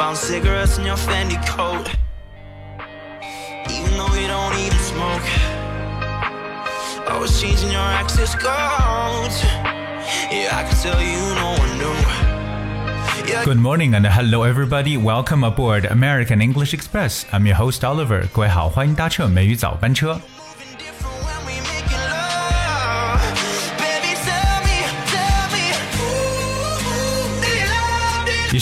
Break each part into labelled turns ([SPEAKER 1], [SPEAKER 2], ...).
[SPEAKER 1] found cigarettes in your Fendi coat. Even though you don't even smoke. I was changing your access codes. Yeah, I can tell you no one knew. Yeah,
[SPEAKER 2] Good morning and hello everybody. Welcome aboard American English Express. I'm your host Oliver. 各位好，欢迎搭乘美语早班车。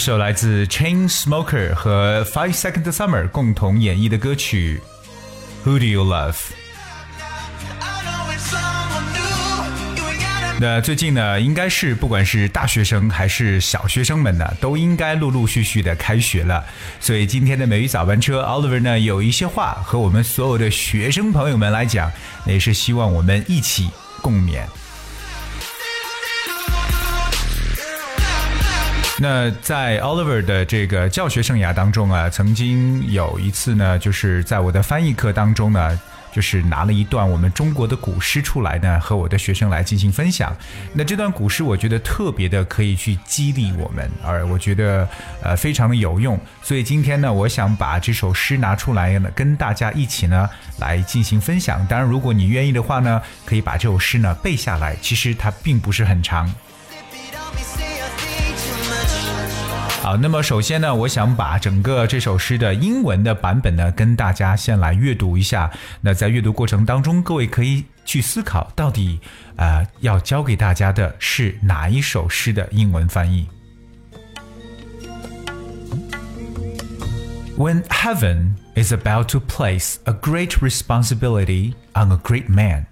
[SPEAKER 2] 首来自 Chainsmoker 和 Five Second Summer 共同演绎的歌曲《Who Do You Love》。那最近呢，应该是不管是大学生还是小学生们呢，都应该陆陆续续的开学了。所以今天的美语早班车，Oliver 呢有一些话和我们所有的学生朋友们来讲，也是希望我们一起共勉。那在 Oliver 的这个教学生涯当中啊，曾经有一次呢，就是在我的翻译课当中呢，就是拿了一段我们中国的古诗出来呢，和我的学生来进行分享。那这段古诗我觉得特别的可以去激励我们，而我觉得呃非常的有用。所以今天呢，我想把这首诗拿出来呢，跟大家一起呢来进行分享。当然，如果你愿意的话呢，可以把这首诗呢背下来。其实它并不是很长。好，那么首先呢，我想把整个这首诗的英文的版本呢，跟大家先来阅读一下。那在阅读过程当中，各位可以去思考，到底呃要教给大家的是哪一首诗的英文翻译？When heaven is about to place a great responsibility on a great man,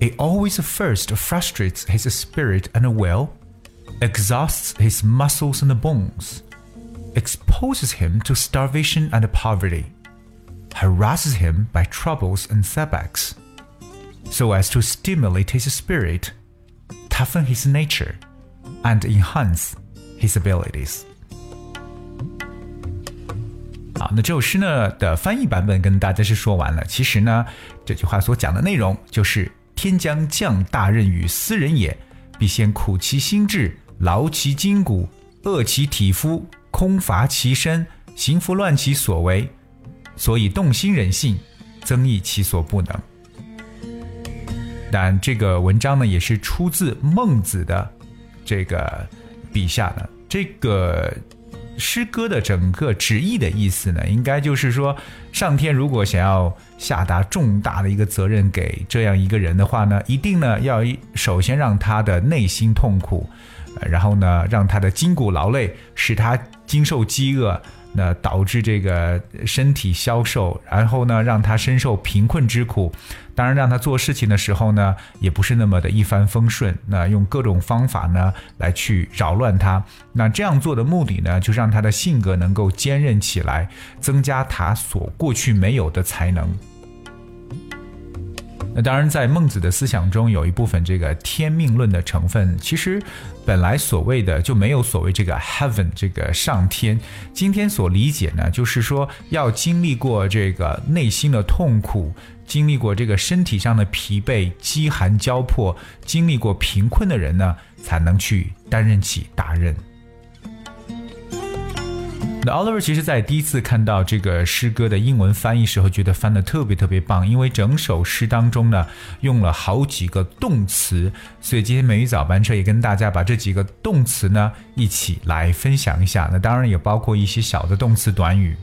[SPEAKER 2] it always first frustrates his spirit and will exhausts his muscles and bones, exposes him to starvation and poverty, harasses him by troubles and setbacks, so as to stimulate his spirit, toughen his nature, and enhance his abilities. 好，那这首诗呢的翻译版本跟大家是说完了。其实呢，这句话所讲的内容就是：天将降大任于斯人也， 必先苦其心志，劳其筋骨，饿其体肤，空乏其身，行拂乱其所为，所以动心忍性，增益其所不能。但这个文章呢，也是出自孟子的这个笔下的这个诗歌的整个旨意的意思呢，应该就是说，上天如果想要下达重大的一个责任给这样一个人的话呢，一定呢要首先让他的内心痛苦，然后呢让他的筋骨劳累，使他经受饥饿。那导致这个身体消瘦，然后呢，让他深受贫困之苦。当然，让他做事情的时候呢，也不是那么的一帆风顺。那用各种方法呢，来去扰乱他。那这样做的目的呢，就让他的性格能够坚韧起来，增加他所过去没有的才能。那当然，在孟子的思想中，有一部分这个天命论的成分。其实，本来所谓的就没有所谓这个 heaven 这个上天。今天所理解呢，就是说要经历过这个内心的痛苦，经历过这个身体上的疲惫、饥寒交迫，经历过贫困的人呢，才能去担任起大任。那 Oliver 其实在第一次看到这个诗歌的英文翻译时候，觉得翻得特别特别棒，因为整首诗当中呢用了好几个动词，所以今天美语早班车也跟大家把这几个动词呢一起来分享一下。那当然也包括一些小的动词短语。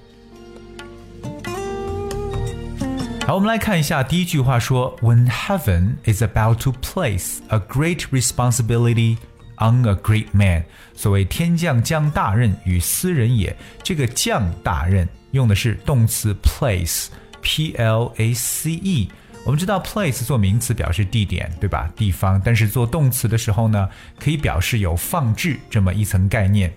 [SPEAKER 2] 好，我们来看一下第一句话说：When heaven is about to place a great responsibility on a great man，所谓天降降大任于斯人也，这个降大任用的是动词 place，p l a c e。我们知道 place 做名词表示地点，对吧？地方，但是做动词的时候呢，可以表示有放置这么一层概念。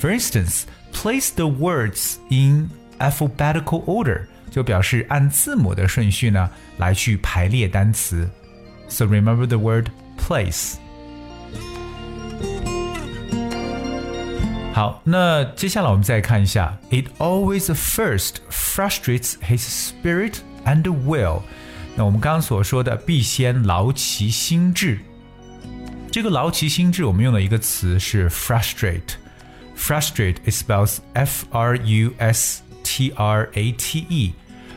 [SPEAKER 2] For instance, place the words in alphabetical order 就表示按字母的顺序呢来去排列单词。So remember the word place. 好，那接下来我们再看一下，It always first frustrates his spirit and will。那我们刚刚所说的必先劳其心志，这个劳其心志，我们用的一个词是 frustrate。 Frustrate it spells F R U S T R A T E.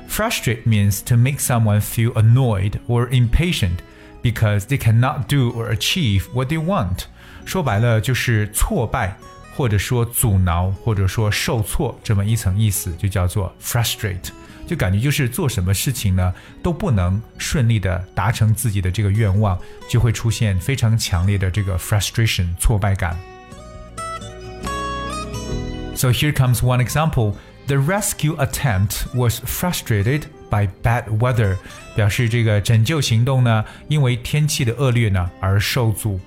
[SPEAKER 2] Frustrate means to make someone feel annoyed or impatient because they cannot do or achieve what they want. 说白了就是挫败， 或者说阻挠，或者说受挫这么一层意思，就叫做 frustrate。就感觉就是做什么事情呢都不能顺利的达成自己的这个愿望，就会出现非常强烈的这个 frustration 挫败感。So here comes one example. The rescue attempt was frustrated by bad weather，表示这个拯救行动呢因为天气的恶劣呢而受阻。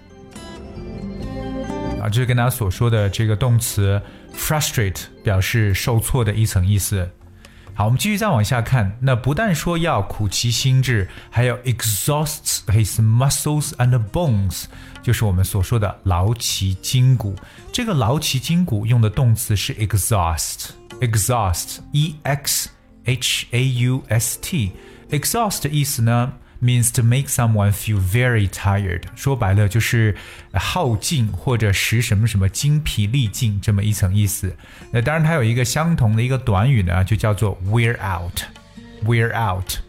[SPEAKER 2] 啊，这是跟大家所说的这个动词 frustrate 表示受挫的一层意思。好，我们继续再往下看。那不但说要苦其心志，还要 exhausts his muscles and bones，就是我们所说的劳其筋骨。这个劳其筋骨用的动词是 exhaust，exhaust，e x h a u s t，exhaust 的意思呢？means to make someone feel very tired。说白了就是耗尽或者使什么什么精疲力尽这么一层意思。那当然它有一个相同的一个短语呢，就叫做 wear out。wear out。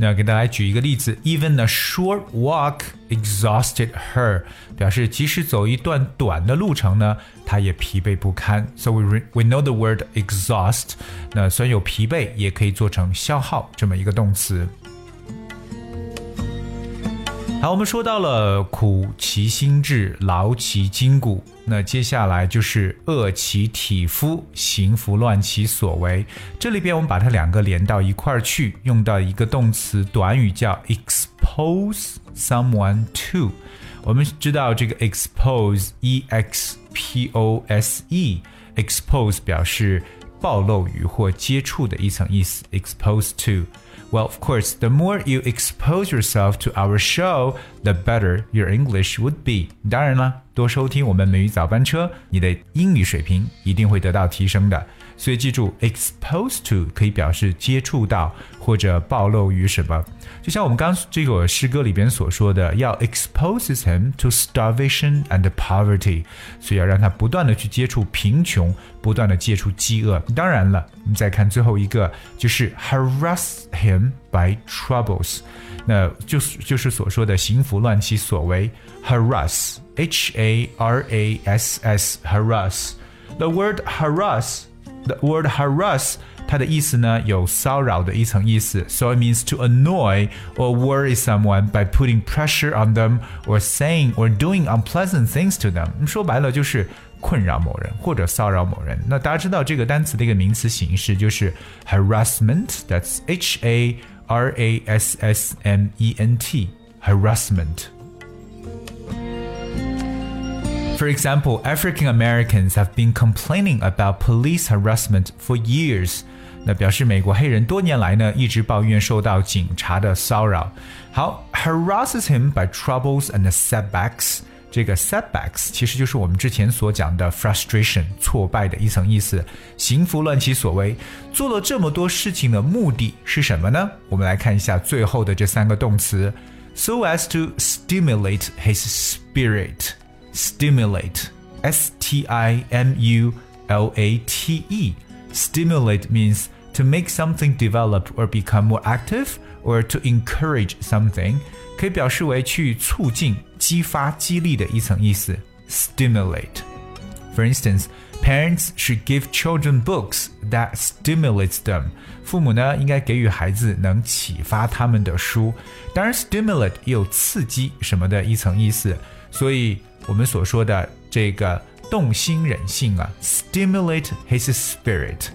[SPEAKER 2] 那给大家举一个例子，Even a short walk exhausted her，表示即使走一段短的路程呢，她也疲惫不堪。So we we know the word exhaust，那虽然有疲惫，也可以做成消耗这么一个动词。好，我们说到了苦其心志，劳其筋骨，那接下来就是饿其体肤，行拂乱其所为。这里边我们把它两个连到一块儿去，用到一个动词短语叫 expose someone to。我们知道这个 expose，e x p o s e，expose 表示暴露于或接触的一层意思，expose to。Well, of course, the more you expose yourself to our show, the better your English would be. 当然了，多收听我们美语早班车，你的英语水平一定会得到提升的。 所以记住，exposed to 可以表示接触到或者暴露于什么。就像我们刚这个诗歌里边所说的，要 exposes him to starvation and poverty，所以要让他不断的去接触贫穷，不断的接触饥饿。当然了，我们再看最后一个，就是 harass him by troubles，那就是就是所说的行拂乱其所为，harass，h a r a s s，harass。The word harass The word harass，它的意思呢有骚扰的一层意思，so it means to annoy or worry someone by putting pressure on them or saying or doing unpleasant things to them。说白了就是困扰某人或者骚扰某人。那大家知道这个单词的一个名词形式就是 harassment，that's H A R A S S M E N T，harassment。 For example, African Americans have been complaining about police harassment for years. 那表示美国黑人多年来呢一直抱怨受到警察的骚扰。好，harasses him by troubles and setbacks。这个 setbacks 其实就是我们之前所讲的 frustration 挫败的一层意思。行拂乱其所为，做了这么多事情的目的是什么呢？我们来看一下最后的这三个动词：so as to stimulate his spirit。 stimulate, S T I M U L A T E. Stimulate means to make something develop or become more active or to encourage something，可以表示为去促进、激发、激励的一层意思。Stimulate. For instance, parents should give children books that stimulates them. 父母呢应该给予孩子能启发他们的书。当然，stimulate 也有刺激什么的一层意思，所以 我们所说的这个动心忍性啊，stimulate his spirit。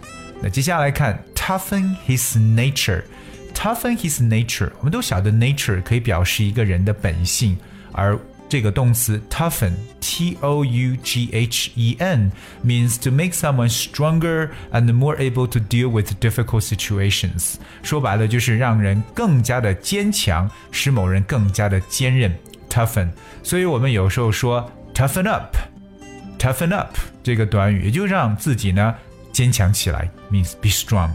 [SPEAKER 2] 那接下来看 toughen his nature，toughen his nature。我们都晓得 nature 可以表示一个人的本性，而这个动词 toughen，t o u g h e n means to make someone stronger and more able to deal with difficult situations。说白了就是让人更加的坚强，使某人更加的坚韧。 toughen，所以我们有时候说 toughen up，toughen up 这个短语，也就让自己呢坚强起来，means be strong。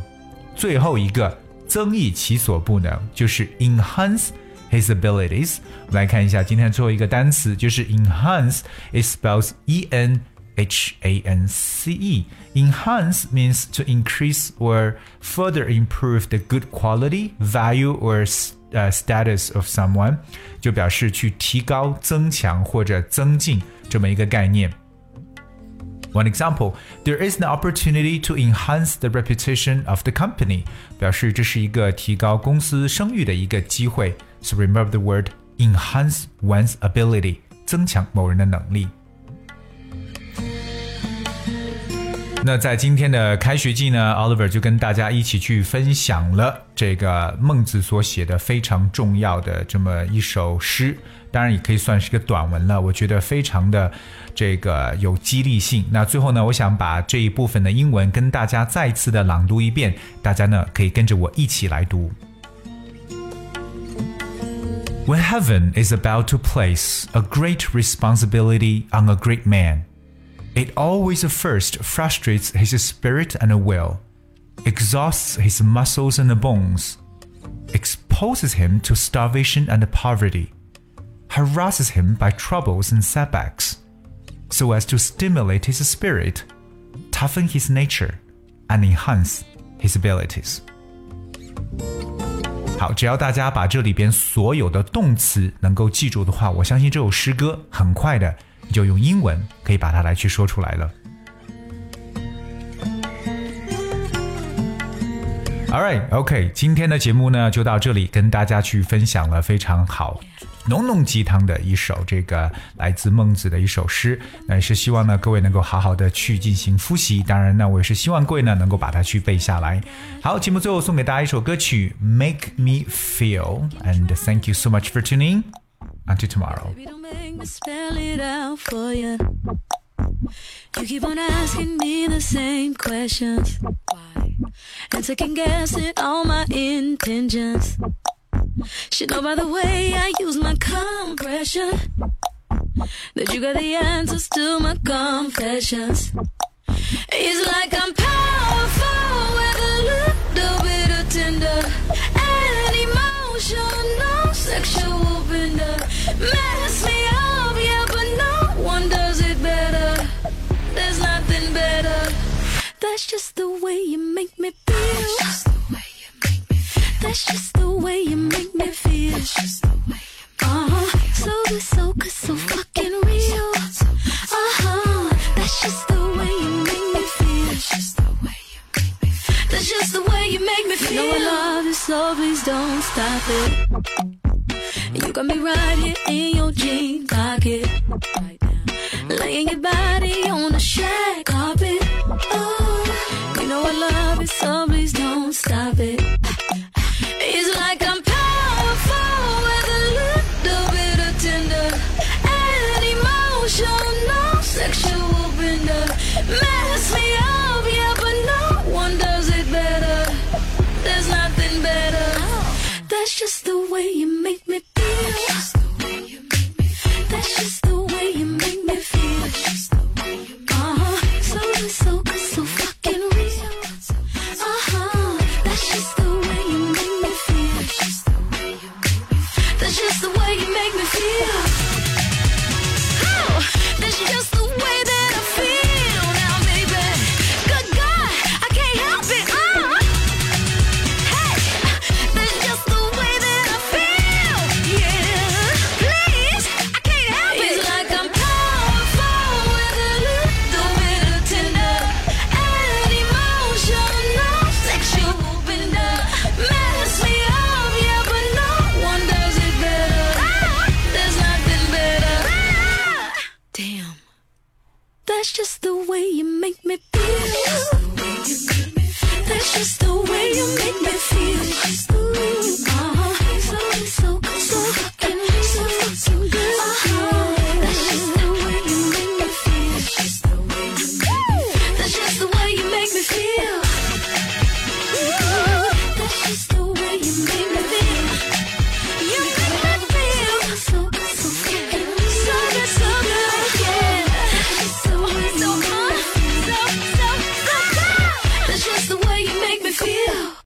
[SPEAKER 2] 最后一个增益其所不能，就是 enhance his abilities。我们来看一下今天最后一个单词，就是 enhance。It spells E N H A N C E. Enhance means to increase or further improve the good quality, value, or uh, status of someone，就表示去提高、增强或者增进这么一个概念。one example, there is an opportunity to enhance the reputation of the company，表示这是一个提高公司声誉的一个机会。So remember the word enhance one's ability，增强某人的能力。 那在今天的开学季呢，Oliver 就跟大家一起去分享了这个孟子所写的非常重要的这么一首诗，当然也可以算是一个短文了。我觉得非常的这个有激励性。那最后呢，我想把这一部分的英文跟大家再次的朗读一遍，大家呢可以跟着我一起来读。When heaven is about to place a great responsibility on a great man. It always first frustrates his spirit and will, exhausts his muscles and bones, exposes him to starvation and poverty, harasses him by troubles and setbacks, so as to stimulate his spirit, toughen his nature, and enhance his abilities. 好，只要大家把这里边所有的动词能够记住的话，我相信这首诗歌很快的 就用英文可以把它来去说出来了。All right, OK，今天的节目呢就到这里，跟大家去分享了非常好、浓浓鸡汤的一首这个来自孟子的一首诗。那也是希望呢各位能够好好的去进行复习。当然呢，我也是希望各位呢能够把它去背下来。好，节目最后送给大家一首歌曲《Make Me Feel》，and thank you so much for tuning. Until tomorrow.
[SPEAKER 3] You keep on asking me the same questions. Why? And second guessing all my intentions. Should know by the way I use my compression that you got the answers to my confessions. It's like I'm powerful with a little bit of tender and emotional sexual bender. Mess me up, yeah, but no one does it better. There's nothing better. That's just the way you make me feel. That's just the way you make me feel. That's just the way you make me feel. Got me right here in your jean pocket. Laying your body on the shag carpet. Oh, you know I love it, so please